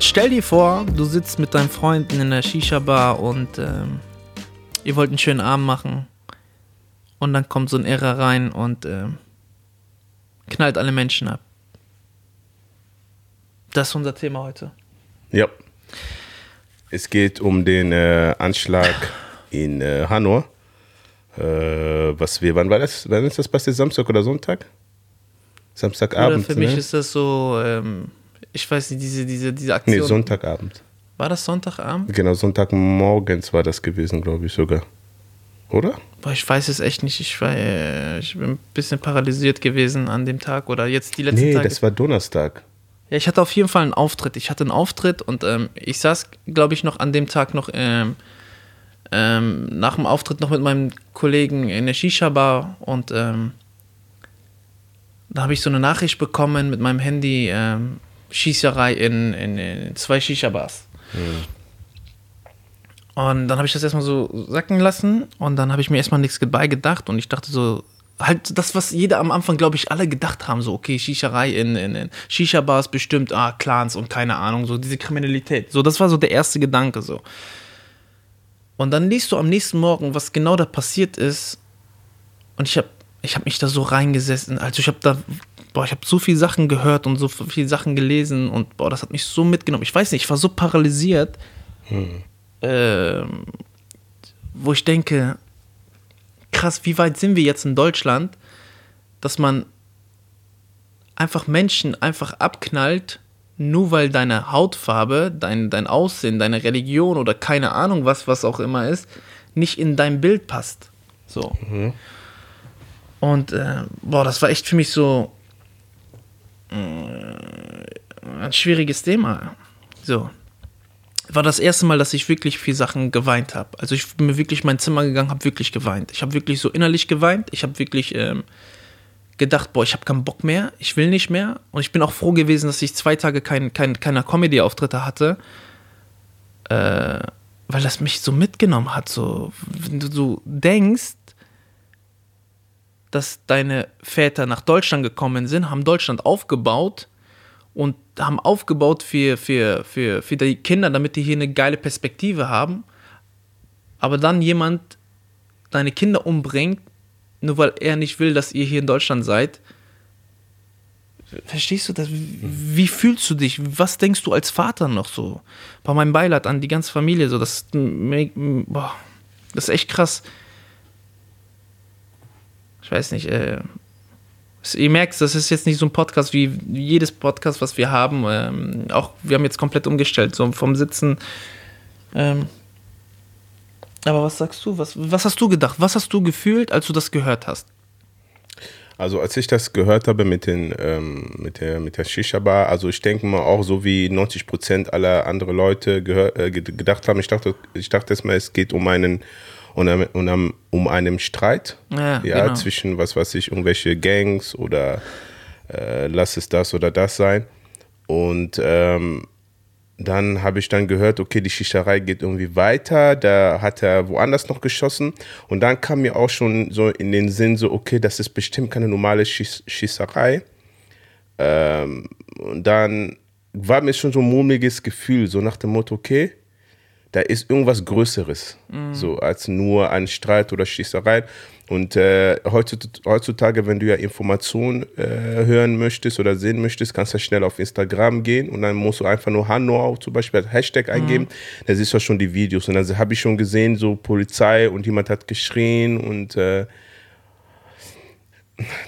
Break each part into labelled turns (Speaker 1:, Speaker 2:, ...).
Speaker 1: Stell dir vor, du sitzt mit deinen Freunden in der Shisha-Bar und ähm, ihr wollt einen schönen Abend machen. Und dann kommt so ein Irrer rein und ähm, knallt alle Menschen ab. Das ist unser Thema heute.
Speaker 2: Ja. Es geht um den äh, Anschlag in äh, Hanau. Äh, was wir, wann war das? Wann ist das passiert? Samstag oder Sonntag? Samstagabend.
Speaker 1: Oder für mich
Speaker 2: ne?
Speaker 1: ist das so, ähm, ich weiß nicht, diese, diese, diese Aktion.
Speaker 2: Nee, Sonntagabend.
Speaker 1: War das Sonntagabend?
Speaker 2: Genau, Sonntagmorgens war das gewesen, glaube ich sogar. Oder?
Speaker 1: Boah, ich weiß es echt nicht. Ich, war, äh, ich bin ein bisschen paralysiert gewesen an dem Tag oder jetzt die letzten
Speaker 2: Nee,
Speaker 1: Tage.
Speaker 2: das war Donnerstag.
Speaker 1: Ja, ich hatte auf jeden Fall einen Auftritt. Ich hatte einen Auftritt und ähm, ich saß, glaube ich, noch an dem Tag noch ähm, ähm, nach dem Auftritt noch mit meinem Kollegen in der Shisha-Bar und ähm, da habe ich so eine Nachricht bekommen mit meinem Handy, ähm, Schießerei in, in, in zwei Shisha-Bars. Und dann habe ich das erstmal so sacken lassen und dann habe ich mir erstmal nichts dabei gedacht und ich dachte so, halt das, was jeder am Anfang, glaube ich, alle gedacht haben, so, okay, Shischerei in, in, in Shisha-Bars bestimmt, ah, Clans und keine Ahnung, so diese Kriminalität. So, das war so der erste Gedanke, so. Und dann liest du am nächsten Morgen, was genau da passiert ist und ich habe ich hab mich da so reingesessen, also ich habe da, boah, ich habe so viele Sachen gehört und so viele Sachen gelesen und boah, das hat mich so mitgenommen. Ich weiß nicht, ich war so paralysiert, ähm, wo ich denke, krass, wie weit sind wir jetzt in Deutschland, dass man einfach Menschen einfach abknallt, nur weil deine Hautfarbe, dein, dein Aussehen, deine Religion oder keine Ahnung was, was auch immer ist, nicht in dein Bild passt. So. Und äh, boah, das war echt für mich so äh, ein schwieriges Thema. So. War das erste Mal, dass ich wirklich viel Sachen geweint habe. Also ich bin mir wirklich in mein Zimmer gegangen, habe wirklich geweint. Ich habe wirklich so innerlich geweint. Ich habe wirklich ähm, gedacht, boah, ich habe keinen Bock mehr, ich will nicht mehr. Und ich bin auch froh gewesen, dass ich zwei Tage kein, kein, keine Comedy-Auftritte hatte, äh, weil das mich so mitgenommen hat. So, wenn du so denkst, dass deine Väter nach Deutschland gekommen sind, haben Deutschland aufgebaut und haben aufgebaut für, für, für, für die Kinder, damit die hier eine geile Perspektive haben. Aber dann jemand deine Kinder umbringt, nur weil er nicht will, dass ihr hier in Deutschland seid. Verstehst du das? Wie fühlst du dich? Was denkst du als Vater noch so? Bei meinem Beileid an die ganze Familie, so das, boah, das ist echt krass. Ich weiß nicht, äh, ihr merkt, das ist jetzt nicht so ein Podcast wie jedes Podcast, was wir haben. Ähm, auch wir haben jetzt komplett umgestellt, so vom Sitzen. Ähm, aber was sagst du? Was, was hast du gedacht? Was hast du gefühlt, als du das gehört hast?
Speaker 2: Also als ich das gehört habe mit, den, ähm, mit der, mit der Shisha-Bar, also ich denke mal auch so wie 90 Prozent aller andere Leute gehör, äh, gedacht haben, ich dachte, ich dachte erstmal, es geht um einen, um, einen- um, um einen Streit
Speaker 1: Ja,
Speaker 2: ja,
Speaker 1: genau.
Speaker 2: zwischen, was weiß ich, irgendwelche Gangs oder äh, lass es das oder das sein. Und ähm, dann habe ich dann gehört, okay, die Schießerei geht irgendwie weiter, da hat er woanders noch geschossen. Und dann kam mir auch schon so in den Sinn, so, okay, das ist bestimmt keine normale Schieß Schießerei. Ähm, und dann war mir schon so ein mulmiges Gefühl, so nach dem Motto, okay, da ist irgendwas Größeres, so als nur ein Streit oder Schießerei. Und äh, heutzutage, wenn du ja Informationen äh, hören möchtest oder sehen möchtest, kannst du schnell auf Instagram gehen und dann musst du einfach nur Hanau zum Beispiel als Hashtag eingeben. Da siehst du schon die Videos. Und dann habe ich schon gesehen, so Polizei und jemand hat geschrien und äh,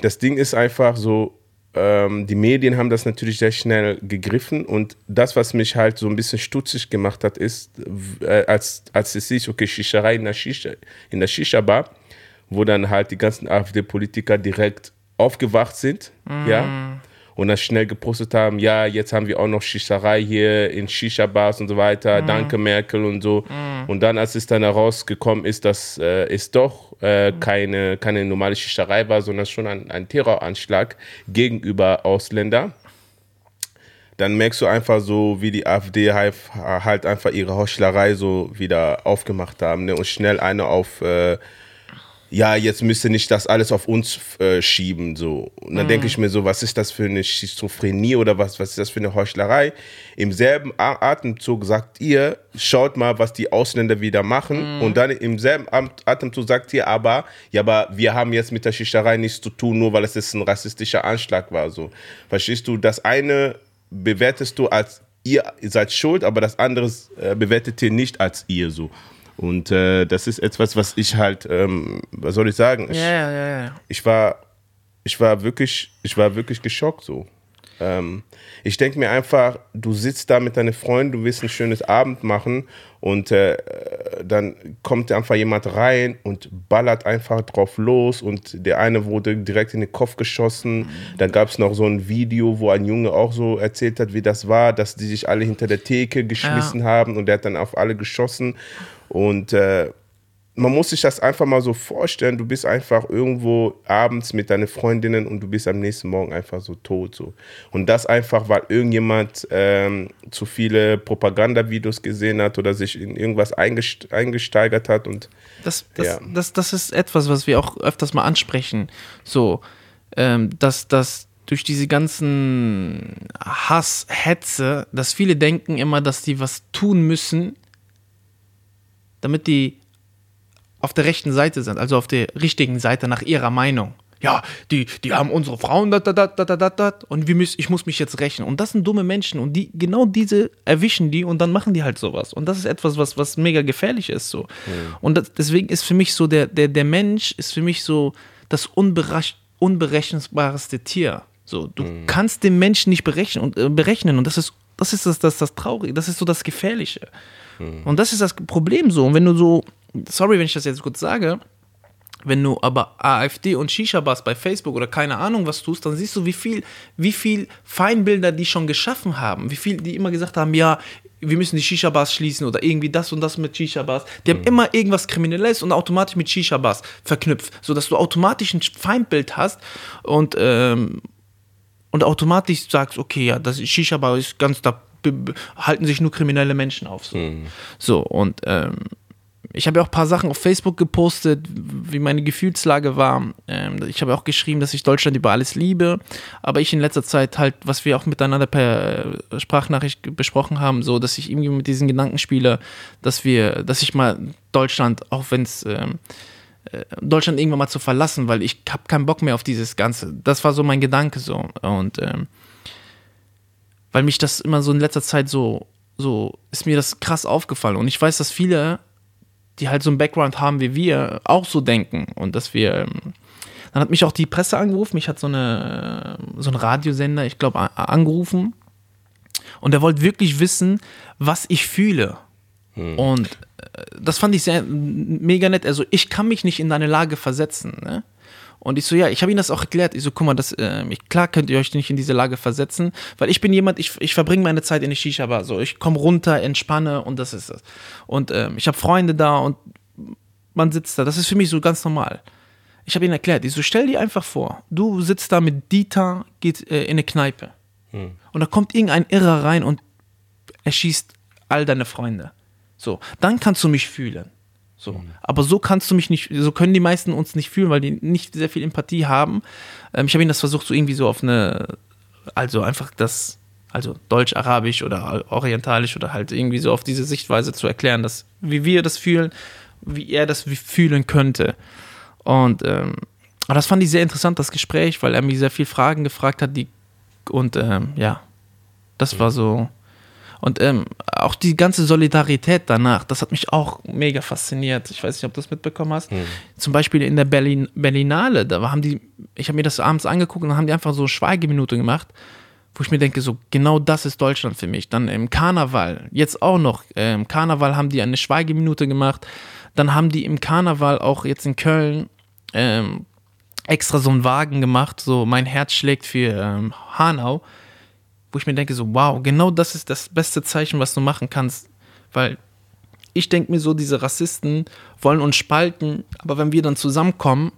Speaker 2: das Ding ist einfach so, ähm, die Medien haben das natürlich sehr schnell gegriffen und das, was mich halt so ein bisschen stutzig gemacht hat, ist, äh, als, als es hieß, okay, Shischerei in der Shisha, in der Shisha-Bar, wo dann halt die ganzen AfD-Politiker direkt aufgewacht sind, ja, und dann schnell gepostet haben, ja, jetzt haben wir auch noch Shischerei hier in Shisha-Bars und so weiter, danke Merkel und so. Und dann, als es dann herausgekommen ist, dass äh, es doch äh, keine, keine normale Shischerei war, sondern schon ein, ein Terroranschlag gegenüber Ausländern, dann merkst du einfach so, wie die AfD halt, halt einfach ihre Heuchlerei so wieder aufgemacht haben ne? und schnell eine auf, äh, ja, jetzt müsste nicht das alles auf uns äh, schieben. So. Und dann mhm. denke ich mir so, was ist das für eine Schizophrenie oder was, was ist das für eine Heuchlerei? Im selben Atemzug sagt ihr, schaut mal, was die Ausländer wieder machen. Mhm. Und dann im selben Atemzug sagt ihr aber, ja, aber wir haben jetzt mit der Schichterei nichts zu tun, nur weil es jetzt ein rassistischer Anschlag war. So. Verstehst du? Das eine bewertest du als ihr seid schuld, aber das andere äh, bewertet ihr nicht als ihr so. Und äh, das ist etwas, was ich halt, ähm, was soll ich sagen? Ich,
Speaker 1: ja, ja, ja.
Speaker 2: Ich war, ich war wirklich, ich war wirklich geschockt so. Ähm, ich denke mir einfach, du sitzt da mit deinen Freunden, du willst ein schönes Abend machen und äh, dann kommt einfach jemand rein und ballert einfach drauf los und der eine wurde direkt in den Kopf geschossen. Dann gab es noch so ein Video, wo ein Junge auch so erzählt hat, wie das war, dass die sich alle hinter der Theke geschmissen ja. haben und der hat dann auf alle geschossen. Und äh, man muss sich das einfach mal so vorstellen, du bist einfach irgendwo abends mit deinen Freundinnen und du bist am nächsten Morgen einfach so tot. So. Und das einfach, weil irgendjemand ähm, zu viele Propagandavideos gesehen hat oder sich in irgendwas eingesteigert hat. Und,
Speaker 1: das, das, ja. das, das ist etwas, was wir auch öfters mal ansprechen. So, ähm, dass, dass durch diese ganzen Hass, Hetze, dass viele denken immer, dass die was tun müssen, damit die auf der rechten Seite sind, also auf der richtigen Seite nach ihrer Meinung. Ja, die, die haben unsere Frauen, dat, dat, dat, dat, dat, dat, und wir müssen, ich muss mich jetzt rächen. Und das sind dumme Menschen und die, genau diese erwischen die und dann machen die halt sowas. Und das ist etwas, was, was mega gefährlich ist. So. Mhm. Und das, deswegen ist für mich so, der, der, der Mensch ist für mich so das unberech unberechenbarste Tier. So, du mhm. kannst den Menschen nicht berechnen und, äh, berechnen und das ist, das ist das, das, das Traurige, das ist so das Gefährliche. Mhm. Und das ist das Problem so. Und wenn du so, sorry, wenn ich das jetzt kurz sage, wenn du aber AfD und Shisha-Bars bei Facebook oder keine Ahnung was tust, dann siehst du, wie viel, wie viel Feinbilder die schon geschaffen haben. Wie viel die immer gesagt haben, ja, wir müssen die Shisha-Bars schließen oder irgendwie das und das mit Shisha-Bars. Die haben mhm. immer irgendwas Kriminelles und automatisch mit Shisha-Bars verknüpft, sodass du automatisch ein Feindbild hast und, ähm, und automatisch sagst, okay, ja, das Shisha-Bar ist ganz da halten sich nur kriminelle Menschen auf. So, mhm. so und ähm, ich habe ja auch ein paar Sachen auf Facebook gepostet, wie meine Gefühlslage war. Ähm, ich habe auch geschrieben, dass ich Deutschland über alles liebe, aber ich in letzter Zeit halt, was wir auch miteinander per Sprachnachricht besprochen haben, so, dass ich irgendwie mit diesen Gedanken spiele, dass wir, dass ich mal Deutschland, auch wenn es ähm, äh, Deutschland irgendwann mal zu verlassen, weil ich habe keinen Bock mehr auf dieses Ganze. Das war so mein Gedanke so und ähm, weil mich das immer so in letzter Zeit so, so ist mir das krass aufgefallen. Und ich weiß, dass viele, die halt so einen Background haben wie wir, auch so denken. Und dass wir. Ähm, dann hat mich auch die Presse angerufen, mich hat so, eine, so ein Radiosender, ich glaube, angerufen. Und er wollte wirklich wissen, was ich fühle. Hm. Und äh, das fand ich sehr mega nett. Also ich kann mich nicht in deine Lage versetzen. Ne? Und ich so, ja, ich habe ihm das auch erklärt. Ich so, guck mal, das, äh, ich, klar könnt ihr euch nicht in diese Lage versetzen, weil ich bin jemand, ich, ich verbringe meine Zeit in der Shisha-Bar. So, ich komme runter, entspanne und das ist es. Und ähm, ich habe Freunde da und man sitzt da. Das ist für mich so ganz normal. Ich habe ihm erklärt, ich so, stell dir einfach vor, du sitzt da mit Dieter, geht äh, in eine Kneipe. Hm. Und da kommt irgendein Irrer rein und erschießt all deine Freunde. So, dann kannst du mich fühlen. So. Mhm. Aber so kannst du mich nicht, so können die meisten uns nicht fühlen, weil die nicht sehr viel Empathie haben. Ähm, ich habe ihnen das versucht, so irgendwie so auf eine, also einfach das, also Deutsch, Arabisch oder Orientalisch oder halt irgendwie so auf diese Sichtweise zu erklären, dass wie wir das fühlen, wie er das fühlen könnte. Und ähm, aber das fand ich sehr interessant, das Gespräch, weil er mir sehr viele Fragen gefragt hat, die und ähm, ja, das war so und ähm, auch die ganze Solidarität danach, das hat mich auch mega fasziniert. Ich weiß nicht, ob du das mitbekommen hast. Mhm. Zum Beispiel in der Berlin, Berlinale, da haben die, ich habe mir das abends angeguckt und dann haben die einfach so Schweigeminute gemacht, wo ich mir denke, so genau das ist Deutschland für mich. Dann im Karneval, jetzt auch noch, äh, im Karneval haben die eine Schweigeminute gemacht. Dann haben die im Karneval auch jetzt in Köln ähm, extra so einen Wagen gemacht, so mein Herz schlägt für ähm, Hanau wo ich mir denke, so, wow, genau das ist das beste Zeichen, was du machen kannst. Weil ich denke mir so, diese Rassisten wollen uns spalten, aber wenn wir dann zusammenkommen,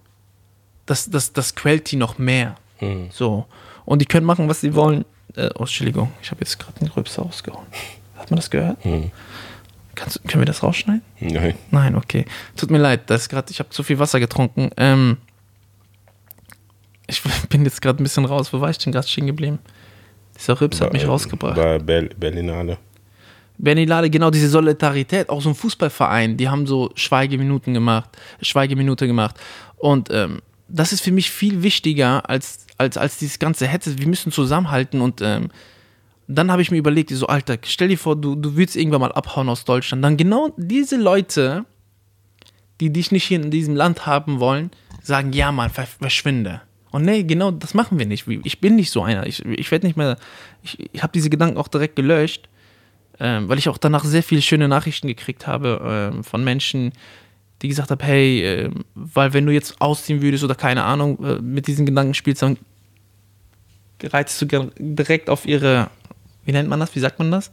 Speaker 1: das, das, das quält die noch mehr. Mhm. So. Und die können machen, was sie wollen. Äh, oh, Entschuldigung, ich habe jetzt gerade den Rübs ausgehauen. Hat man das gehört? Mhm. Kannst, können wir das rausschneiden?
Speaker 2: Nein.
Speaker 1: Nein, okay. Tut mir leid, das ist grad, ich habe zu viel Wasser getrunken. Ähm, ich bin jetzt gerade ein bisschen raus. Wo war ich denn gerade stehen geblieben? Dieser Rips hat mich rausgebracht.
Speaker 2: Bei Ber Berlinale.
Speaker 1: Berlinale, genau diese Solidarität, auch so ein Fußballverein, die haben so Schweigeminuten gemacht, Schweigeminute gemacht. Und ähm, das ist für mich viel wichtiger als, als, als dieses ganze Hetze. Wir müssen zusammenhalten und ähm, dann habe ich mir überlegt, so, Alter, stell dir vor, du, du willst irgendwann mal abhauen aus Deutschland. Dann genau diese Leute, die dich nicht hier in diesem Land haben wollen, sagen, ja, Mann, verschwinde. Und nee, genau das machen wir nicht. Ich bin nicht so einer. Ich, ich werde nicht mehr. Ich, ich habe diese Gedanken auch direkt gelöscht, ähm, weil ich auch danach sehr viele schöne Nachrichten gekriegt habe ähm, von Menschen, die gesagt haben: Hey, äh, weil wenn du jetzt ausziehen würdest oder keine Ahnung, äh, mit diesen Gedanken spielst, dann reitest du direkt auf ihre. Wie nennt man das? Wie sagt man das?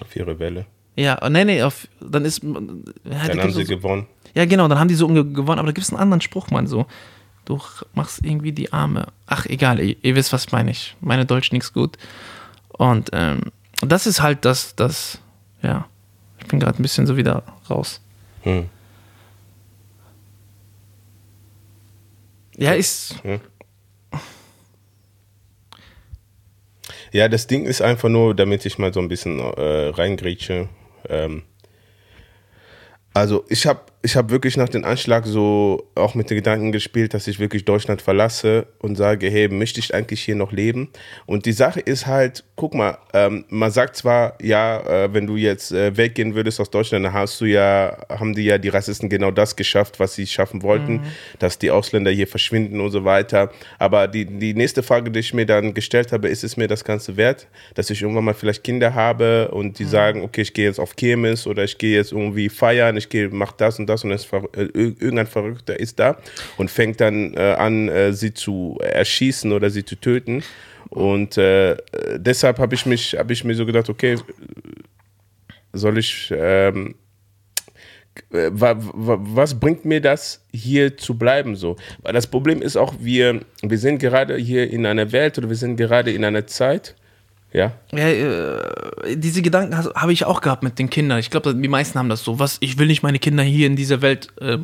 Speaker 2: Auf ihre Welle.
Speaker 1: Ja, nee, nee, auf, dann ist. Ja,
Speaker 2: dann haben sie so, gewonnen.
Speaker 1: Ja, genau, dann haben die so gewonnen, aber da gibt es einen anderen Spruch, man, so du machst irgendwie die Arme. Ach, egal, ihr, ihr wisst, was meine ich. Meine Deutsch nichts gut. Und ähm, das ist halt das, das, ja, ich bin gerade ein bisschen so wieder raus. Hm. Ja, ist.
Speaker 2: Hm. Ja, das Ding ist einfach nur, damit ich mal so ein bisschen äh, reingrätsche. Ähm, also ich habe ich hab wirklich nach dem Anschlag so auch mit den Gedanken gespielt, dass ich wirklich Deutschland verlasse und sage, hey, möchte ich eigentlich hier noch leben? Und die Sache ist halt, guck mal, ähm, man sagt zwar, ja, äh, wenn du jetzt äh, weggehen würdest aus Deutschland, dann hast du ja, haben die ja die Rassisten genau das geschafft, was sie schaffen wollten, mhm. dass die Ausländer hier verschwinden und so weiter. Aber die, die nächste Frage, die ich mir dann gestellt habe, ist es mir das Ganze wert, dass ich irgendwann mal vielleicht Kinder habe und die mhm. sagen, okay, ich gehe jetzt auf Kirmes oder ich gehe jetzt irgendwie feiern, ich gehe, mach das und das und es, äh, irgendein Verrückter ist da und fängt dann äh, an, äh, sie zu erschießen oder sie zu töten. Und äh, deshalb habe ich habe ich mir so gedacht, okay, soll ich, ähm, äh, was bringt mir das, hier zu bleiben so? Weil das Problem ist auch, wir, wir sind gerade hier in einer Welt oder wir sind gerade in einer Zeit, ja.
Speaker 1: ja äh, diese Gedanken habe ich auch gehabt mit den Kindern. Ich glaube, die meisten haben das so. Was, ich will nicht meine Kinder hier in dieser Welt äh,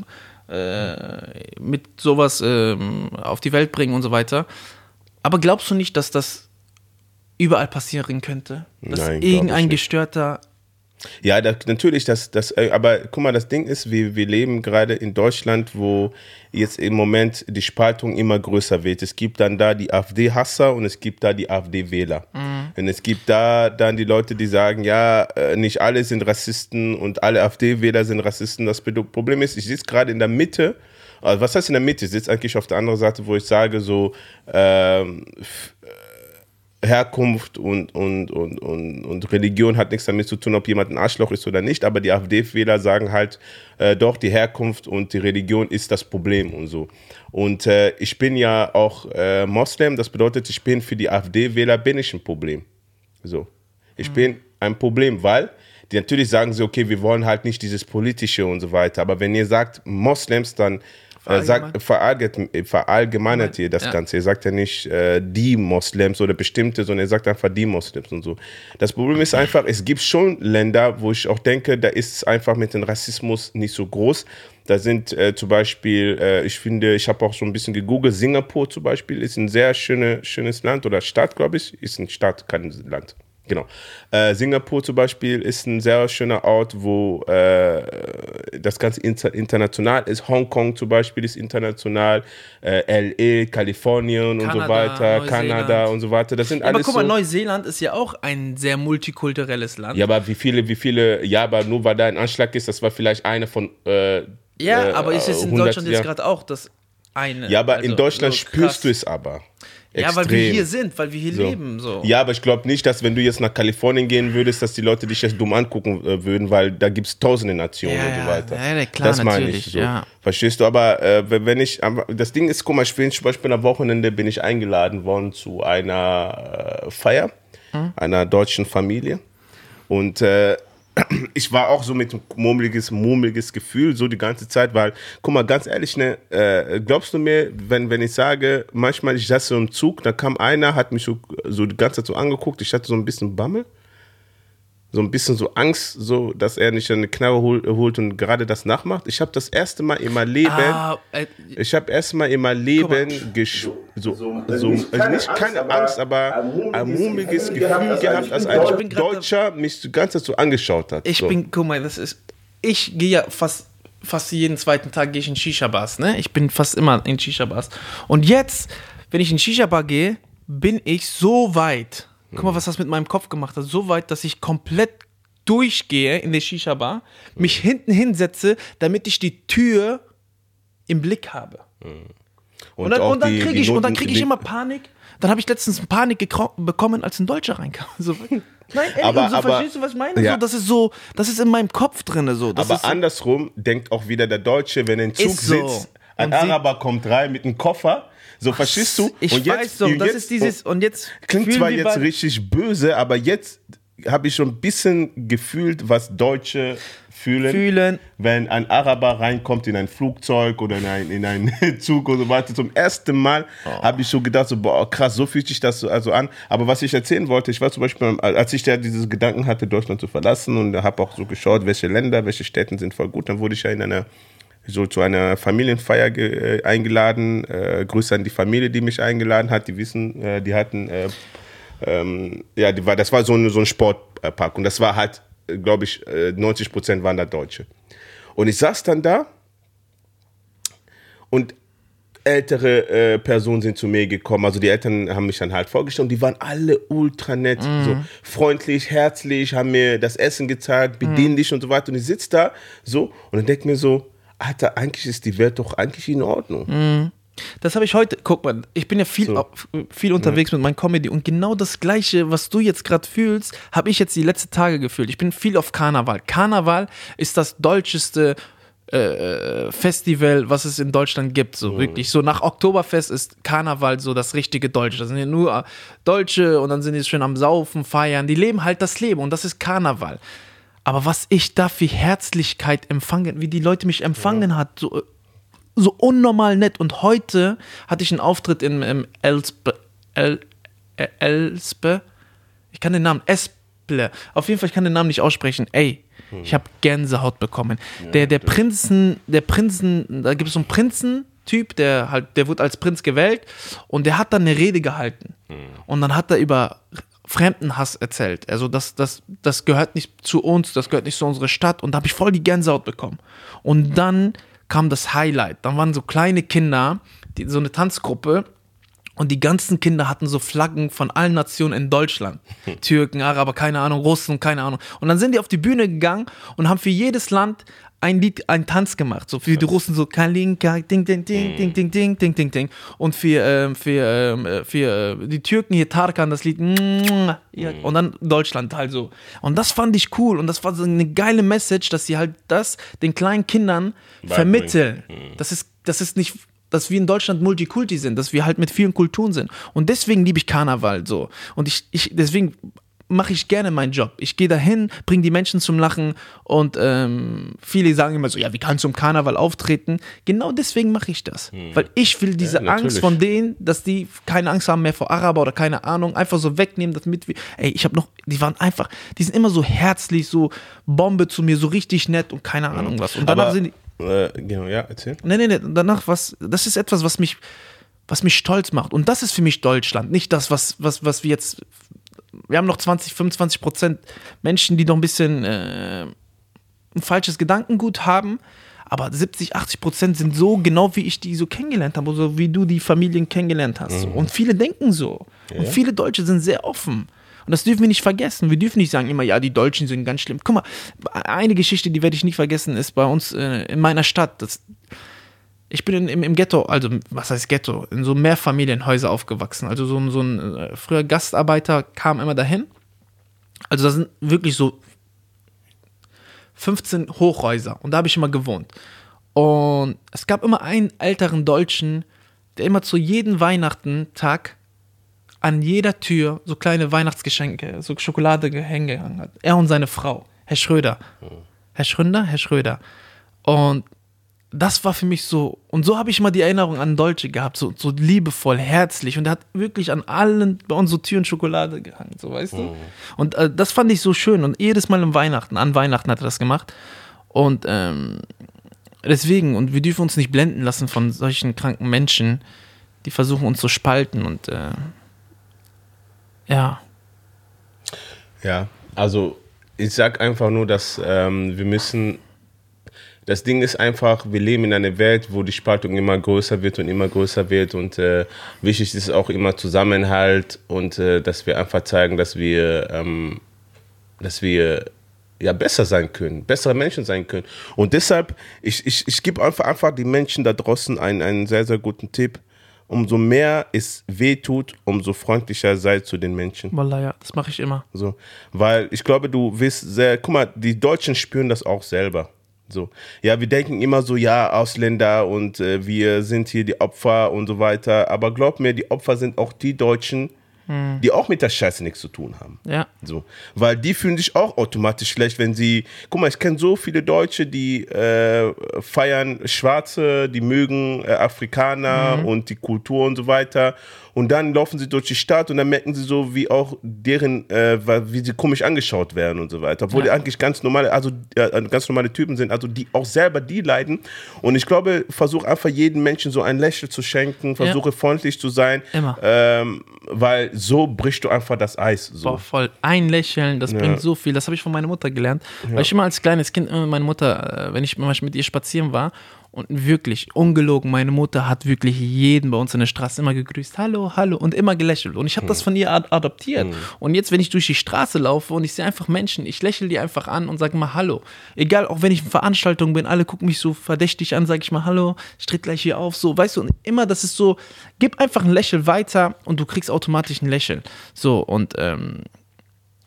Speaker 1: äh, mit sowas äh, auf die Welt bringen und so weiter. Aber glaubst du nicht, dass das überall passieren könnte? Dass Nein, irgendein gestörter
Speaker 2: ja, das, natürlich, das, das, äh, aber guck mal, das Ding ist, wir, wir leben gerade in Deutschland, wo jetzt im Moment die Spaltung immer größer wird. Es gibt dann da die AfD-Hasser und es gibt da die AfD-Wähler. Mhm. Und es gibt da dann die Leute, die sagen, ja, äh, nicht alle sind Rassisten und alle AfD-Wähler sind Rassisten. Das Problem ist, ich sitze gerade in der Mitte. Also was heißt in der Mitte? Ich sitze eigentlich auf der anderen Seite, wo ich sage, so, ähm, Herkunft und, und, und, und, und Religion hat nichts damit zu tun, ob jemand ein Arschloch ist oder nicht, aber die AfD-Wähler sagen halt, äh, doch, die Herkunft und die Religion ist das Problem und so. Und äh, ich bin ja auch äh, Moslem, das bedeutet, ich bin für die AfD-Wähler bin ich ein Problem. So. Ich mhm. bin ein Problem, weil die natürlich sagen sie, okay, wir wollen halt nicht dieses Politische und so weiter, aber wenn ihr sagt Moslems, dann äh, sagt, verallgemeinert ihr das ja. Ganze. Ihr sagt ja nicht äh, die Moslems oder bestimmte, sondern ihr sagt einfach die Moslems und so. Das Problem ist einfach, es gibt schon Länder, wo ich auch denke, da ist es einfach mit dem Rassismus nicht so groß. Da sind äh, zum Beispiel, äh, ich finde, ich habe auch so ein bisschen gegoogelt, Singapur zum Beispiel ist ein sehr schöne, schönes Land oder Stadt, glaube ich, ist ein Stadt, kein Land. Genau. Äh, Singapur zum Beispiel ist ein sehr schöner Ort, wo äh, das Ganze inter international ist. Hongkong zum Beispiel ist international, äh, LA, Kalifornien Kanada, und so weiter, Kanada und so weiter. Das sind ja, alles.
Speaker 1: Aber guck mal,
Speaker 2: so
Speaker 1: Neuseeland ist ja auch ein sehr multikulturelles Land.
Speaker 2: Ja, aber wie viele, wie viele, ja, aber nur weil da ein Anschlag ist, das war vielleicht eine von. Äh,
Speaker 1: ja, aber ist es in Deutschland jetzt gerade auch das eine?
Speaker 2: Ja, aber also, in Deutschland so spürst du es aber.
Speaker 1: Ja, weil wir hier sind, weil wir hier
Speaker 2: so.
Speaker 1: leben. So.
Speaker 2: Ja, aber ich glaube nicht, dass wenn du jetzt nach Kalifornien gehen würdest, dass die Leute dich jetzt dumm angucken äh, würden, weil da gibt es tausende Nationen ja, und so weiter.
Speaker 1: Ja, ja klar,
Speaker 2: das meine ich so. Ja. Verstehst du? Aber äh, wenn ich, das Ding ist, guck mal, ich bin zum Beispiel am Wochenende bin ich eingeladen worden zu einer äh, Feier hm? einer deutschen Familie. Und äh, ich war auch so mit einem murmeliges, murmeliges Gefühl so die ganze Zeit, weil, guck mal, ganz ehrlich, ne, äh, glaubst du mir, wenn, wenn ich sage, manchmal ich saß so im Zug, da kam einer, hat mich so, so die ganze Zeit so angeguckt, ich hatte so ein bisschen Bammel. So ein bisschen so Angst, so dass er nicht eine Knarre hol, holt und gerade das nachmacht. Ich habe das erste Mal in meinem Leben,
Speaker 1: Ah, äh,
Speaker 2: ich habe erst mal in meinem Leben gesch so, so, also nicht keine Angst, aber ein mulmiges Gefühl gehabt, als
Speaker 1: bin
Speaker 2: ein
Speaker 1: grad-
Speaker 2: Deutscher mich die ganze Zeit so angeschaut hat.
Speaker 1: Ich
Speaker 2: so.
Speaker 1: bin, guck mal, das ist, ich gehe ja fast, fast jeden zweiten Tag gehe ich in Shisha-Bars, ne? Ich bin fast immer in Shisha-Bars. Und jetzt, wenn ich in Shisha-Bar gehe, bin ich so weit. Guck mal, was das mit meinem Kopf gemacht hat. So weit, dass ich komplett durchgehe in der Shisha-Bar, mich hinten hinsetze, damit ich die Tür im Blick habe. Und dann, und dann
Speaker 2: die-
Speaker 1: kriege ich, und dann krieg ich immer Panik. Dann habe ich letztens Panik bekommen, als ein Deutscher reinkam. So, nein, ehrlich,
Speaker 2: Aber-
Speaker 1: und so,
Speaker 2: aber-
Speaker 1: verstehst du, was ich meine?
Speaker 2: Ja.
Speaker 1: So, das ist so, das ist in meinem Kopf drin. So. Das
Speaker 2: Aber
Speaker 1: so,
Speaker 2: andersrum denkt auch wieder der Deutsche, wenn er im Zug
Speaker 1: so.
Speaker 2: sitzt, ein
Speaker 1: Und
Speaker 2: Araber kommt rein mit einem Koffer. So, verstehst du?
Speaker 1: Ich
Speaker 2: Und jetzt-
Speaker 1: weiß so,
Speaker 2: und
Speaker 1: das
Speaker 2: jetzt-
Speaker 1: ist dieses, und jetzt
Speaker 2: Klingt zwar jetzt richtig böse, aber jetzt habe ich schon ein bisschen gefühlt, was Deutsche fühlen,
Speaker 1: Fühlen.
Speaker 2: wenn ein Araber reinkommt in ein Flugzeug oder in ein, in einen Zug und so weiter. Zum ersten Mal
Speaker 1: Oh.
Speaker 2: habe ich so gedacht, so, boah, krass, so fühlt sich das so also an. Aber was ich erzählen wollte, ich war zum Beispiel, als ich da diese Gedanken hatte, Deutschland zu verlassen und habe auch so geschaut, welche Länder, welche Städte sind voll gut, dann wurde ich ja in einer so zu einer Familienfeier ge, äh, eingeladen. Äh, Grüße an die Familie, die mich eingeladen hat. Die wissen, äh, die hatten, äh, ähm, ja, die war, das war so ein, so ein Sportpark und das war halt, glaube ich, äh, 90 Prozent waren da Deutsche. Und ich saß dann da und ältere äh, Personen sind zu mir gekommen. Also die Eltern haben mich dann halt vorgestellt und die waren alle ultra nett, so freundlich, herzlich, haben mir das Essen gezeigt, bedienlich und so weiter. Und ich sitze da so und dann denke mir so, Alter, eigentlich ist die Welt doch eigentlich in Ordnung.
Speaker 1: Das habe ich heute, guck mal, ich bin ja viel,
Speaker 2: So.
Speaker 1: viel unterwegs mit meinem Comedy und genau das Gleiche, was du jetzt gerade fühlst, habe ich jetzt die letzten Tage gefühlt. Ich bin viel auf Karneval. Karneval ist das deutscheste äh, Festival, was es in Deutschland gibt. So wirklich. So nach Oktoberfest ist Karneval so das richtige Deutsche. Das sind ja nur äh, Deutsche und dann sind die schön am Saufen, feiern. Die leben halt das Leben und das ist Karneval. Aber was ich da für Herzlichkeit empfangen, wie die Leute mich empfangen hat, so, so unnormal nett. Und heute hatte ich einen Auftritt im, im Elspe, El, äh, Elspe, ich kann den Namen, Esple, auf jeden Fall, ich kann den Namen nicht aussprechen. Ey, ich habe Gänsehaut bekommen. Der, der Prinzen, der Prinzen, da gibt es so einen Prinzentyp, der halt, der wurde als Prinz gewählt und der hat dann eine Rede gehalten. Und dann hat er über Fremdenhass erzählt. Also das, das, das gehört nicht zu uns, das gehört nicht zu unserer Stadt. Und da habe ich voll die Gänsehaut bekommen. Und dann kam das Highlight. Dann waren so kleine Kinder, die, so eine Tanzgruppe. Und die ganzen Kinder hatten so Flaggen von allen Nationen in Deutschland. Türken, Araber, keine Ahnung, Russen, keine Ahnung. Und dann sind die auf die Bühne gegangen und haben für jedes Land ein Lied, einen Tanz gemacht. So für die Russen so Kalinka, ding, ding, ding, ding, ding, ding, ding, ding, ding. Und für, ähm, für, ähm, äh, für äh, die Türken hier Tarkan das Lied. Ja, und dann Deutschland halt so. Und das fand ich cool. Und das war so eine geile Message, dass sie halt das den kleinen Kindern vermitteln. Das ist, das ist nicht dass wir in Deutschland Multikulti sind, dass wir halt mit vielen Kulturen sind. Und deswegen liebe ich Karneval so. Und ich, ich deswegen mache ich gerne meinen Job. Ich gehe dahin, bringe die Menschen zum Lachen und ähm, viele sagen immer so, ja, wie kannst du im Karneval auftreten? Genau deswegen mache ich das. Weil ich will diese
Speaker 2: Ja.
Speaker 1: Angst von denen, dass die keine Angst haben mehr vor Araber oder keine Ahnung, einfach so wegnehmen, damit wir, ey, ich habe noch, die waren einfach, die sind immer so herzlich, so Bombe zu mir, so richtig nett und keine Ahnung was. Und danach
Speaker 2: Aber,
Speaker 1: sind die,
Speaker 2: äh, genau, ja, erzähl.
Speaker 1: Nee, nee, nee, danach was, das ist etwas, was mich, was mich stolz macht. Und das ist für mich Deutschland, nicht das, was, was, was wir jetzt, wir haben noch 20, 25 Prozent Menschen, die noch ein bisschen äh, ein falsches Gedankengut haben, aber 70, 80 Prozent sind so genau, wie ich die so kennengelernt habe, so wie du die Familien kennengelernt hast. So. Und viele denken so. Und viele Deutsche sind sehr offen. Und das dürfen wir nicht vergessen. Wir dürfen nicht sagen immer, ja, die Deutschen sind ganz schlimm. Guck mal, eine Geschichte, die werde ich nicht vergessen, ist bei uns äh, in meiner Stadt. Das, ich bin in, im, im Ghetto, also was heißt Ghetto, in so Mehrfamilienhäuser aufgewachsen. Also so, ein- so ein äh, früher Gastarbeiter kam immer dahin. Also da sind wirklich so 15 Hochhäuser und da habe ich immer gewohnt. Und es gab immer einen älteren Deutschen, der immer zu jedem Weihnachtentag an jeder Tür so kleine Weihnachtsgeschenke, so Schokolade hingehangen hat. Er und seine Frau, Herr Schröder. Herr Schröder, Herr Schröder. Und das war für mich so, und so habe ich mal die Erinnerung an Deutsche gehabt, so, so liebevoll, herzlich. Und er hat wirklich an allen bei uns so Türen Schokolade gehangen, so weißt du.
Speaker 2: Mhm.
Speaker 1: Und äh, das fand ich so schön. Und jedes Mal im Weihnachten, an Weihnachten hat er das gemacht. Und ähm, deswegen, und wir dürfen uns nicht blenden lassen von solchen kranken Menschen, die versuchen uns zu spalten. Und äh, ja,
Speaker 2: Ja, also ich sag einfach nur, dass ähm, wir müssen. Das Ding ist einfach, wir leben in einer Welt, wo die Spaltung immer größer wird und immer größer wird und äh, wichtig ist auch immer Zusammenhalt und äh, dass wir einfach zeigen, dass wir, ähm, dass wir ja besser sein können, bessere Menschen sein können. Und deshalb, ich, ich, ich gebe einfach, einfach die Menschen da draußen einen, einen sehr, sehr guten Tipp. Umso mehr es weh tut, umso freundlicher sei zu den Menschen.
Speaker 1: Wallah, ja, das mache ich immer.
Speaker 2: So, weil ich glaube, du wirst sehr, guck mal, die Deutschen spüren das auch selber. So, ja, wir denken immer so, ja, Ausländer und äh, wir sind hier die Opfer und so weiter. Aber glaub mir, die Opfer sind auch die Deutschen, die auch mit der Scheiße nichts zu tun haben.
Speaker 1: Ja.
Speaker 2: So, weil die fühlen sich auch automatisch schlecht, wenn sie. Guck mal, ich kenne so viele Deutsche, die äh, feiern Schwarze, die mögen äh, Afrikaner und die Kultur und so weiter. Und dann laufen sie durch die Stadt und dann merken sie so, wie auch deren, äh, wie sie komisch angeschaut werden und so weiter. Obwohl die eigentlich ganz normale, also äh, ganz normale Typen sind, also die auch selber die leiden. Und ich glaube, versuche einfach jedem Menschen so ein Lächeln zu schenken, versuche freundlich zu sein.
Speaker 1: Immer.
Speaker 2: Ähm, weil so brichst du einfach das Eis. So.
Speaker 1: Boah, voll. Ein Lächeln, das bringt so viel. Das habe ich von meiner Mutter gelernt. Weil ich immer als kleines Kind, immer meine Mutter, äh, wenn ich manchmal mit ihr spazieren war, und wirklich, ungelogen, meine Mutter hat wirklich jeden bei uns in der Straße immer gegrüßt. Hallo, hallo. Und immer gelächelt. Und ich habe das von ihr ad adoptiert. Und jetzt, wenn ich durch die Straße laufe und ich sehe einfach Menschen, ich lächle die einfach an und sage mal Hallo. Egal, auch wenn ich in Veranstaltungen bin, alle gucken mich so verdächtig an, sage ich mal Hallo, ich tritt gleich hier auf. So, weißt du, und immer, das ist so, gib einfach ein Lächeln weiter und du kriegst automatisch ein Lächeln. So, und ähm,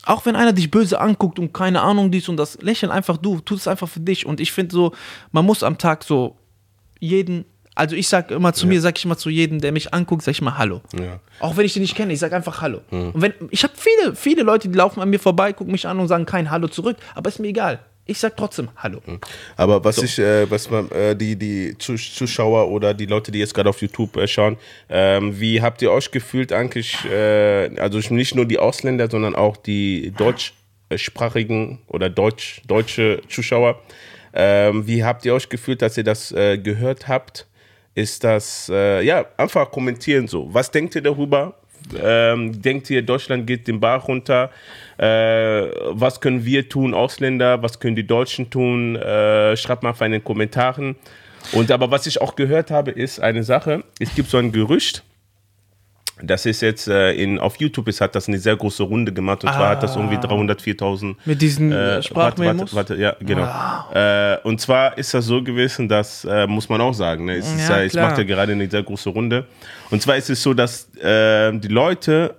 Speaker 1: auch wenn einer dich böse anguckt und keine Ahnung dies und das, lächeln einfach du, tu es einfach für dich. Und ich finde so, man muss am Tag so jeden, also ich sag immer zu mir, sag ich immer zu jedem, der mich anguckt, sag ich mal Hallo.
Speaker 2: Ja.
Speaker 1: Auch wenn ich den nicht kenne, ich sag einfach Hallo. Und wenn, ich habe viele, viele Leute, die laufen an mir vorbei, gucken mich an und sagen kein Hallo zurück, aber ist mir egal. Ich sag trotzdem Hallo.
Speaker 2: Aber was ich, äh, was man, äh, die, die Zus- Zuschauer oder die Leute, die jetzt gerade auf YouTube äh, schauen, ähm, wie habt ihr euch gefühlt eigentlich, äh, also nicht nur die Ausländer, sondern auch die deutschsprachigen oder deutsch, deutsche Zuschauer, ähm, wie habt ihr euch gefühlt, dass ihr das äh, gehört habt? Ist das, äh, ja, einfach kommentieren so. Was denkt ihr darüber? Ähm, denkt ihr, Deutschland geht den Bach runter? Äh, was können wir tun, Ausländer? Was können die Deutschen tun? Äh, schreibt mal in den Kommentaren. Und aber was ich auch gehört habe, ist eine Sache. Es gibt so ein Gerücht. Das ist jetzt äh, in, auf YouTube, es hat das eine sehr große Runde gemacht und zwar hat das irgendwie 300, 4000
Speaker 1: Mit diesen
Speaker 2: äh,
Speaker 1: äh,
Speaker 2: warte,
Speaker 1: Sprachmemos?
Speaker 2: warte, warte, ja, genau. Äh, und zwar ist das so gewesen, dass, äh, muss man auch sagen, ne, es, ist,
Speaker 1: Ja,
Speaker 2: ja, es macht ja gerade eine sehr große Runde. Und zwar ist es so, dass äh, die Leute,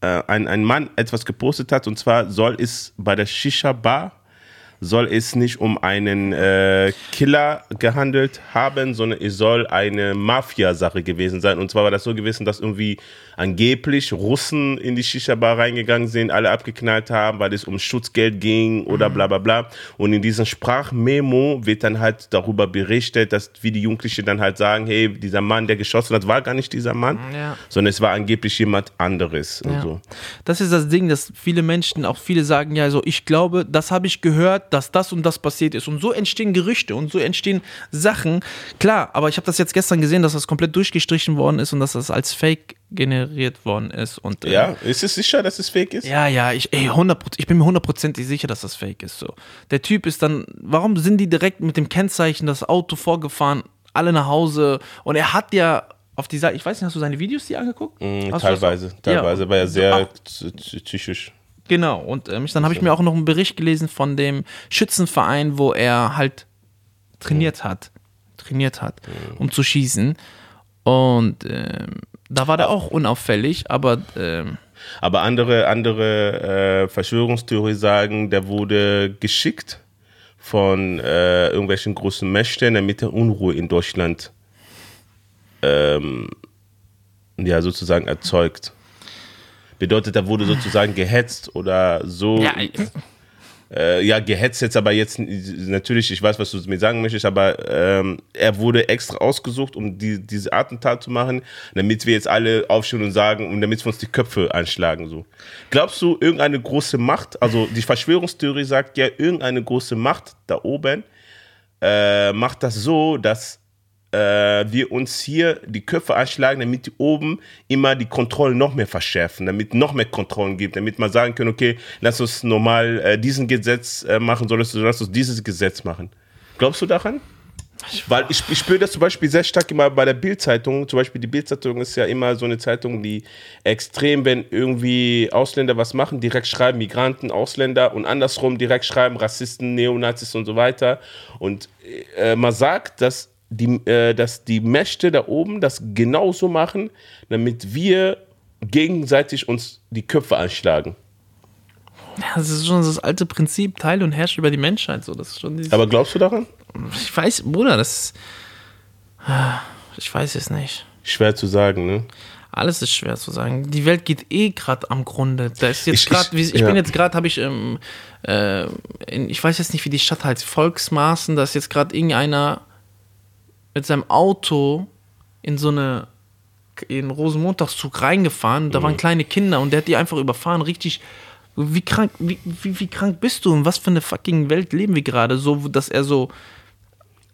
Speaker 2: äh, ein, ein Mann etwas gepostet hat, und zwar soll es bei der Shisha-Bar, soll es nicht um einen äh, Killer gehandelt haben, sondern es soll eine Mafia-Sache gewesen sein. Und zwar war das so gewesen, dass irgendwie angeblich Russen in die Shisha-Bar reingegangen sind, alle abgeknallt haben, weil es um Schutzgeld ging oder bla bla bla. Und in diesem Sprachmemo wird dann halt darüber berichtet, dass wie die Jugendlichen dann halt sagen, hey, dieser Mann, der geschossen hat, war gar nicht dieser Mann,
Speaker 1: Ja.
Speaker 2: sondern es war angeblich jemand anderes.
Speaker 1: Ja.
Speaker 2: so.
Speaker 1: Das ist das Ding, dass viele Menschen, auch viele sagen ja so, ich glaube, das habe ich gehört, dass das und das passiert ist. Und so entstehen Gerüchte und so entstehen Sachen. Klar, aber ich habe das jetzt gestern gesehen, dass das komplett durchgestrichen worden ist und dass das als Fake generiert worden ist. Und, äh,
Speaker 2: Ja, ist es sicher, dass es fake ist?
Speaker 1: Ja, ja, ich, ey, 100%, ich bin mir hundertprozentig sicher, dass das fake ist. So. Der Typ ist dann, warum sind die direkt mit dem Kennzeichen das Auto vorgefahren, alle nach Hause und er hat ja auf die Seite, ich weiß nicht, hast du seine Videos die angeguckt?
Speaker 2: Mm, teilweise, teilweise,
Speaker 1: Ja.
Speaker 2: war er sehr psychisch.
Speaker 1: Genau, und ähm, dann habe ich mir auch noch einen Bericht gelesen von dem Schützenverein, wo er halt trainiert hat, trainiert hat, um zu schießen. Und ähm, da war der auch unauffällig, aber ähm,
Speaker 2: Aber andere, andere äh, Verschwörungstheorien sagen, der wurde geschickt von äh, irgendwelchen großen Mächten, damit er Unruhe in Deutschland ähm, ja, sozusagen erzeugt. Bedeutet, er wurde sozusagen gehetzt oder so.
Speaker 1: ja,
Speaker 2: äh, ja, gehetzt jetzt aber jetzt, natürlich, ich weiß, was du mir sagen möchtest, aber ähm, er wurde extra ausgesucht, um die, diese Attentat zu machen, damit wir jetzt alle aufstehen und sagen, und damit wir uns die Köpfe einschlagen. So. Glaubst du, irgendeine große Macht, also die Verschwörungstheorie sagt ja, irgendeine große Macht da oben äh, macht das so, dass äh, wir uns hier die Köpfe einschlagen, damit die oben immer die Kontrollen noch mehr verschärfen, damit noch mehr Kontrollen gibt, damit man sagen kann, okay, lass uns normal äh, diesen Gesetz äh, machen, sollst du lass uns dieses Gesetz machen. Glaubst du daran? Weil ich, ich spüre das zum Beispiel sehr stark immer bei der Bildzeitung. Zum Beispiel die Bildzeitung ist ja immer so eine Zeitung, die extrem, wenn irgendwie Ausländer was machen, direkt schreiben Migranten, Ausländer und andersrum direkt schreiben Rassisten, Neonazis und so weiter. Und äh, man sagt, dass die, äh, dass die Mächte da oben das genauso machen, damit wir gegenseitig uns die Köpfe einschlagen.
Speaker 1: Ja, das ist schon das alte Prinzip, teile und herrsche über die Menschheit. So. Das ist schon
Speaker 2: Aber glaubst du daran?
Speaker 1: Ich weiß, Bruder, das. Ich weiß es nicht.
Speaker 2: Schwer zu sagen, ne?
Speaker 1: Alles ist schwer zu sagen. Die Welt geht eh gerade am Grunde. Da ist jetzt gerade, ich, ich, ja. bin jetzt gerade, habe ich, ähm, äh, in, ich weiß jetzt nicht, wie die Stadt heißt, Volksmaßen, da ist jetzt gerade irgendeiner mit seinem Auto in so eine in Rosenmontagszug reingefahren. Da mhm. waren kleine Kinder und der hat die einfach überfahren. Richtig, wie krank, wie, wie, wie krank bist du und was für eine fucking Welt leben wir gerade? So, dass er so,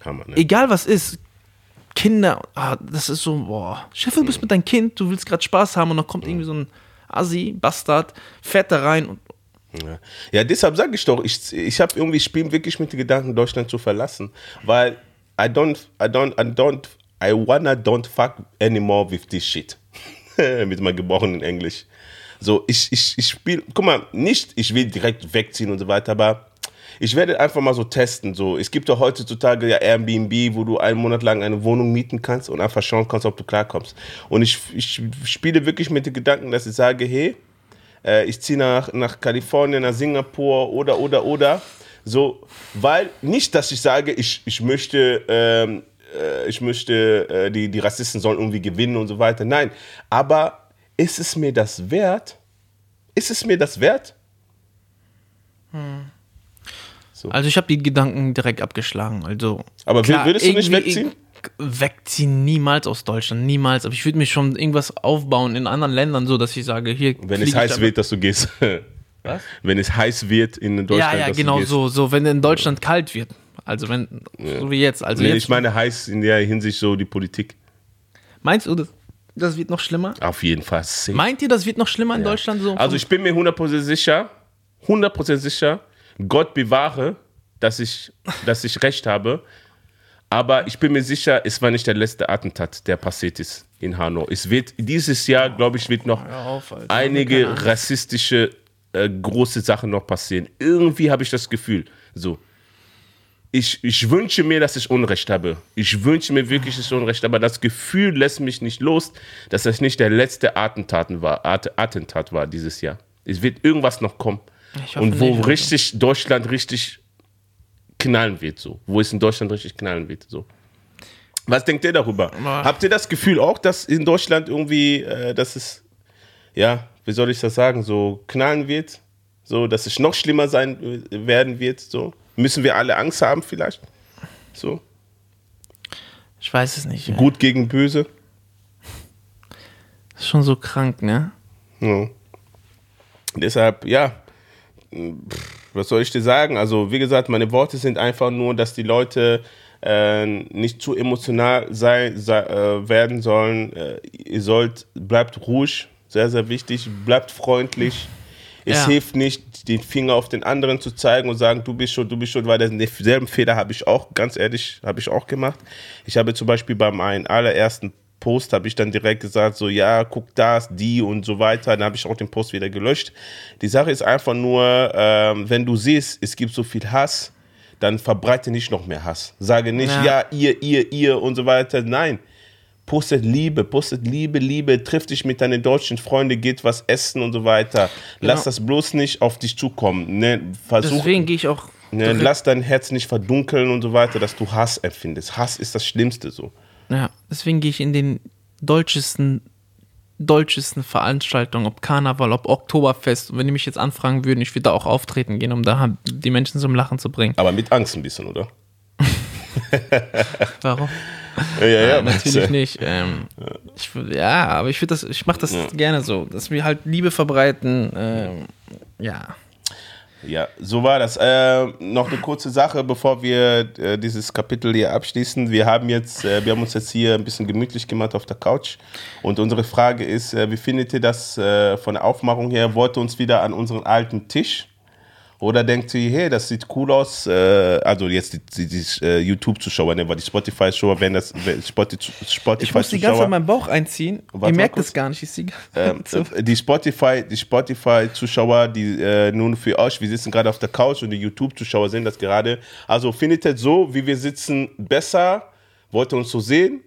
Speaker 2: Hammer, ne?
Speaker 1: egal was ist, Kinder, ah, das ist so, boah. Chef, du bist mhm. mit deinem Kind, du willst gerade Spaß haben und dann kommt mhm. irgendwie so ein Assi, Bastard, fährt da rein und
Speaker 2: ja, ja deshalb sage ich doch, ich, ich habe irgendwie Spielen wirklich mit den Gedanken, Deutschland zu verlassen. Weil I don't, I don't, I don't, I wanna don't fuck anymore with this shit. Mit meinem gebrochenen Englisch. So, ich, ich, ich spiele, guck mal, nicht, ich will direkt wegziehen und so weiter, aber ich werde einfach mal so testen. So, es gibt doch heutzutage ja Airbnb, wo du einen Monat lang eine Wohnung mieten kannst und einfach schauen kannst, ob du klarkommst. Und ich, ich spiele wirklich mit dem Gedanken, dass ich sage, hey, äh, ich ziehe nach, nach Kalifornien, nach Singapur oder, oder, oder. So, weil nicht, dass ich sage, ich, ich möchte, ähm, äh, ich möchte, äh, die, die Rassisten sollen irgendwie gewinnen und so weiter. Nein, aber ist es mir das wert? Ist es mir das wert?
Speaker 1: Hm. So. Also ich habe die Gedanken direkt abgeschlagen. Also
Speaker 2: aber klar, würdest du nicht wegziehen?
Speaker 1: Wegziehen niemals aus Deutschland, niemals. Aber ich würde mich schon irgendwas aufbauen in anderen Ländern, so dass ich sage, hier.
Speaker 2: Wenn es heiß wird, dass du gehst. Was? Wenn es heiß wird in Deutschland.
Speaker 1: Ja, ja, genau so, so, wenn in Deutschland kalt wird. Also wenn, ja. so wie jetzt. Also
Speaker 2: nee,
Speaker 1: jetzt
Speaker 2: ich meine heiß in der Hinsicht so die Politik.
Speaker 1: Meinst du, das, das wird noch schlimmer?
Speaker 2: Auf jeden Fall.
Speaker 1: Safe. Meint ihr, das wird noch schlimmer in ja. Deutschland so?
Speaker 2: Also ich bin mir 100% sicher, 100% sicher, Gott bewahre, dass ich, dass ich recht habe. Aber ich bin mir sicher, es war nicht der letzte Attentat, der passiert ist in Hanau. Es wird dieses Jahr, glaube ich, wird noch auf, einige rassistische äh, große Sachen noch passieren. Irgendwie habe ich das Gefühl. So. Ich, ich wünsche mir, dass ich Unrecht habe. Ich wünsche mir wirklich, dass ich Unrecht habe. Aber das Gefühl lässt mich nicht los, dass das nicht der letzte Attentat war, Attentat war dieses Jahr. Es wird irgendwas noch kommen. Und wo nicht, richtig Deutschland richtig knallen wird, so. Wo es in Deutschland richtig knallen wird, so. Was denkt ihr darüber? Habt ihr das Gefühl auch, dass in Deutschland irgendwie, äh, dass es, ja, wie soll ich das sagen, so knallen wird, so dass es noch schlimmer sein werden wird, so müssen wir alle Angst haben vielleicht, so.
Speaker 1: Ich weiß es nicht.
Speaker 2: Gut gegen böse.
Speaker 1: Das ist schon so krank, ne?
Speaker 2: Ja. Deshalb, ja, was soll ich dir sagen? Also, wie gesagt, meine Worte sind einfach nur, dass die Leute äh, nicht zu emotional sei, sei, äh, werden sollen. Äh, ihr sollt, bleibt ruhig, sehr, sehr wichtig. Bleibt freundlich. Es ja. hilft nicht, den Finger auf den anderen zu zeigen und sagen, du bist schon, du bist schon, weil denselben Fehler habe ich auch, ganz ehrlich, habe ich auch gemacht. Ich habe zum Beispiel bei meinem allerersten Post habe ich dann direkt gesagt, so ja, guck das, die und so weiter. Dann habe ich auch den Post wieder gelöscht. Die Sache ist einfach nur, ähm, wenn du siehst, es gibt so viel Hass, dann verbreite nicht noch mehr Hass. Sage nicht, ja, ja ihr, ihr, ihr und so weiter. Nein, postet Liebe, postet Liebe, Liebe, triff dich mit deinen deutschen Freunden, geht was essen und so weiter. Genau. Lass das bloß nicht auf dich zukommen. Ne?
Speaker 1: Versuch, Deswegen gehe ich auch.
Speaker 2: Ne, lass dein Herz nicht verdunkeln und so weiter, dass du Hass empfindest. Hass ist das Schlimmste so.
Speaker 1: Ja, deswegen gehe ich in den deutschesten dolcesten Veranstaltungen, ob Karneval, ob Oktoberfest. Und wenn die mich jetzt anfragen würden, ich würde da auch auftreten gehen, um da die Menschen zum Lachen zu bringen.
Speaker 2: Aber mit Angst ein bisschen, oder?
Speaker 1: Warum?
Speaker 2: Ja, ja.
Speaker 1: Nein, natürlich nicht. Ähm, ich, ja, aber ich würde das, ich mache das
Speaker 2: Ja.
Speaker 1: gerne so, dass wir halt Liebe verbreiten. Ähm, ja.
Speaker 2: Ja, so war das. Äh, noch eine kurze Sache, bevor wir äh, dieses Kapitel hier abschließen. Wir haben jetzt, äh, wir haben uns jetzt hier ein bisschen gemütlich gemacht auf der Couch. Und unsere Frage ist, äh, wie findet ihr das äh, von der Aufmachung her? Wollt ihr uns wieder an unseren alten Tisch? Oder denkt ihr, hey, das sieht cool aus? Äh, also jetzt die, die, die äh, YouTube-Zuschauer, ne, weil die Spotify-Zuschauer, wenn das wenn Spotify-
Speaker 1: Ich muss die ganze Zeit
Speaker 2: Spotify-Zuschauer,
Speaker 1: meinen Bauch einziehen.
Speaker 2: Warte
Speaker 1: Ihr merkt es gar nicht. Ich sehe
Speaker 2: ähm, äh, die Spotify, die Spotify-Zuschauer, die äh, nun für euch, wir sitzen gerade auf der Couch und die YouTube-Zuschauer sehen das gerade. Also findet ihr so, wie wir sitzen, besser? Wollt ihr uns so sehen?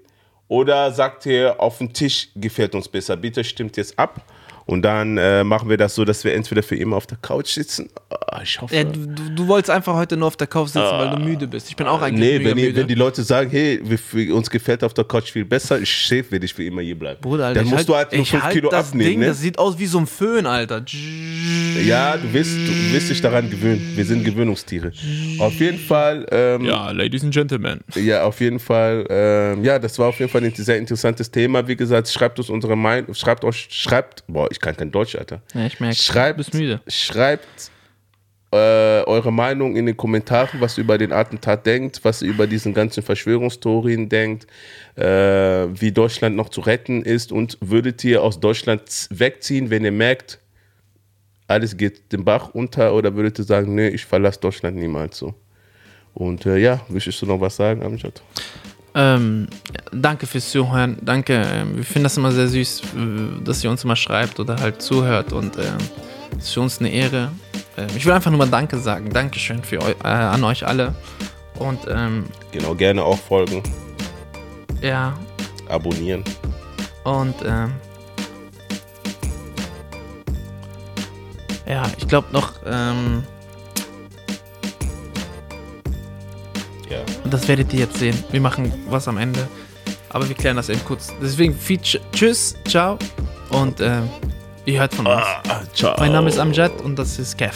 Speaker 2: Oder sagt ihr, auf dem Tisch gefällt uns besser? Bitte stimmt jetzt ab. Und dann äh, machen wir das so, dass wir entweder für immer auf der Couch sitzen. Ah, ich hoffe.
Speaker 1: Ja, du, du- wolltest einfach heute nur auf der Couch sitzen, weil du müde bist. Ich bin auch eigentlich
Speaker 2: nee,
Speaker 1: mega
Speaker 2: wenn, die,
Speaker 1: müde.
Speaker 2: wenn die Leute sagen, hey, wir, für uns gefällt auf der Couch viel besser, ich safe will ich für immer hier bleiben.
Speaker 1: Bruder, Alter,
Speaker 2: dann
Speaker 1: ich
Speaker 2: musst
Speaker 1: halt,
Speaker 2: du halt nur
Speaker 1: ich
Speaker 2: 5
Speaker 1: halt
Speaker 2: Kilo
Speaker 1: das
Speaker 2: abnehmen.
Speaker 1: Ding,
Speaker 2: ne?
Speaker 1: das sieht aus wie so ein Föhn, Alter.
Speaker 2: Ja, du wirst, du wirst dich daran gewöhnen. Wir sind Gewöhnungstiere. Auf jeden Fall, ähm, ja.
Speaker 1: Ja, Ladies and Gentlemen.
Speaker 2: auf jeden Fall, ähm, ja, das war auf jeden Fall ein sehr interessantes Thema. Wie gesagt, schreibt uns unsere Meinung, schreibt euch, schreibt, boah, ich kann kein Deutsch, Alter.
Speaker 1: Ja, ich merke,
Speaker 2: Schreibt,
Speaker 1: müde.
Speaker 2: schreibt äh, eure Meinung in den Kommentaren, was ihr über den Attentat denkt, was ihr über diesen ganzen Verschwörungstheorien denkt, äh, wie Deutschland noch zu retten ist und würdet ihr aus Deutschland wegziehen, wenn ihr merkt, alles geht den Bach unter oder würdet ihr sagen, nee, ich verlasse Deutschland niemals so. Und äh, ja, möchtest du noch was sagen, Amjad?
Speaker 1: Ähm, danke fürs Zuhören. Danke. Ähm, wir finden das immer sehr süß, äh, dass ihr uns immer schreibt oder halt zuhört. Und ähm, es ist für uns eine Ehre. Ähm, ich will einfach nur mal Danke sagen. Dankeschön für eu äh, an euch alle. Und ähm,
Speaker 2: Genau, gerne auch folgen,
Speaker 1: ja,
Speaker 2: abonnieren.
Speaker 1: und ähm, ja, ich glaube noch, ähm, das werdet ihr jetzt sehen. Wir machen was am Ende. Aber wir klären das eben kurz. Deswegen viel Tsch- Tschüss, ciao und ähm, ihr hört von uns.
Speaker 2: Ah, ciao.
Speaker 1: Mein Name ist Amjad und das ist Kev.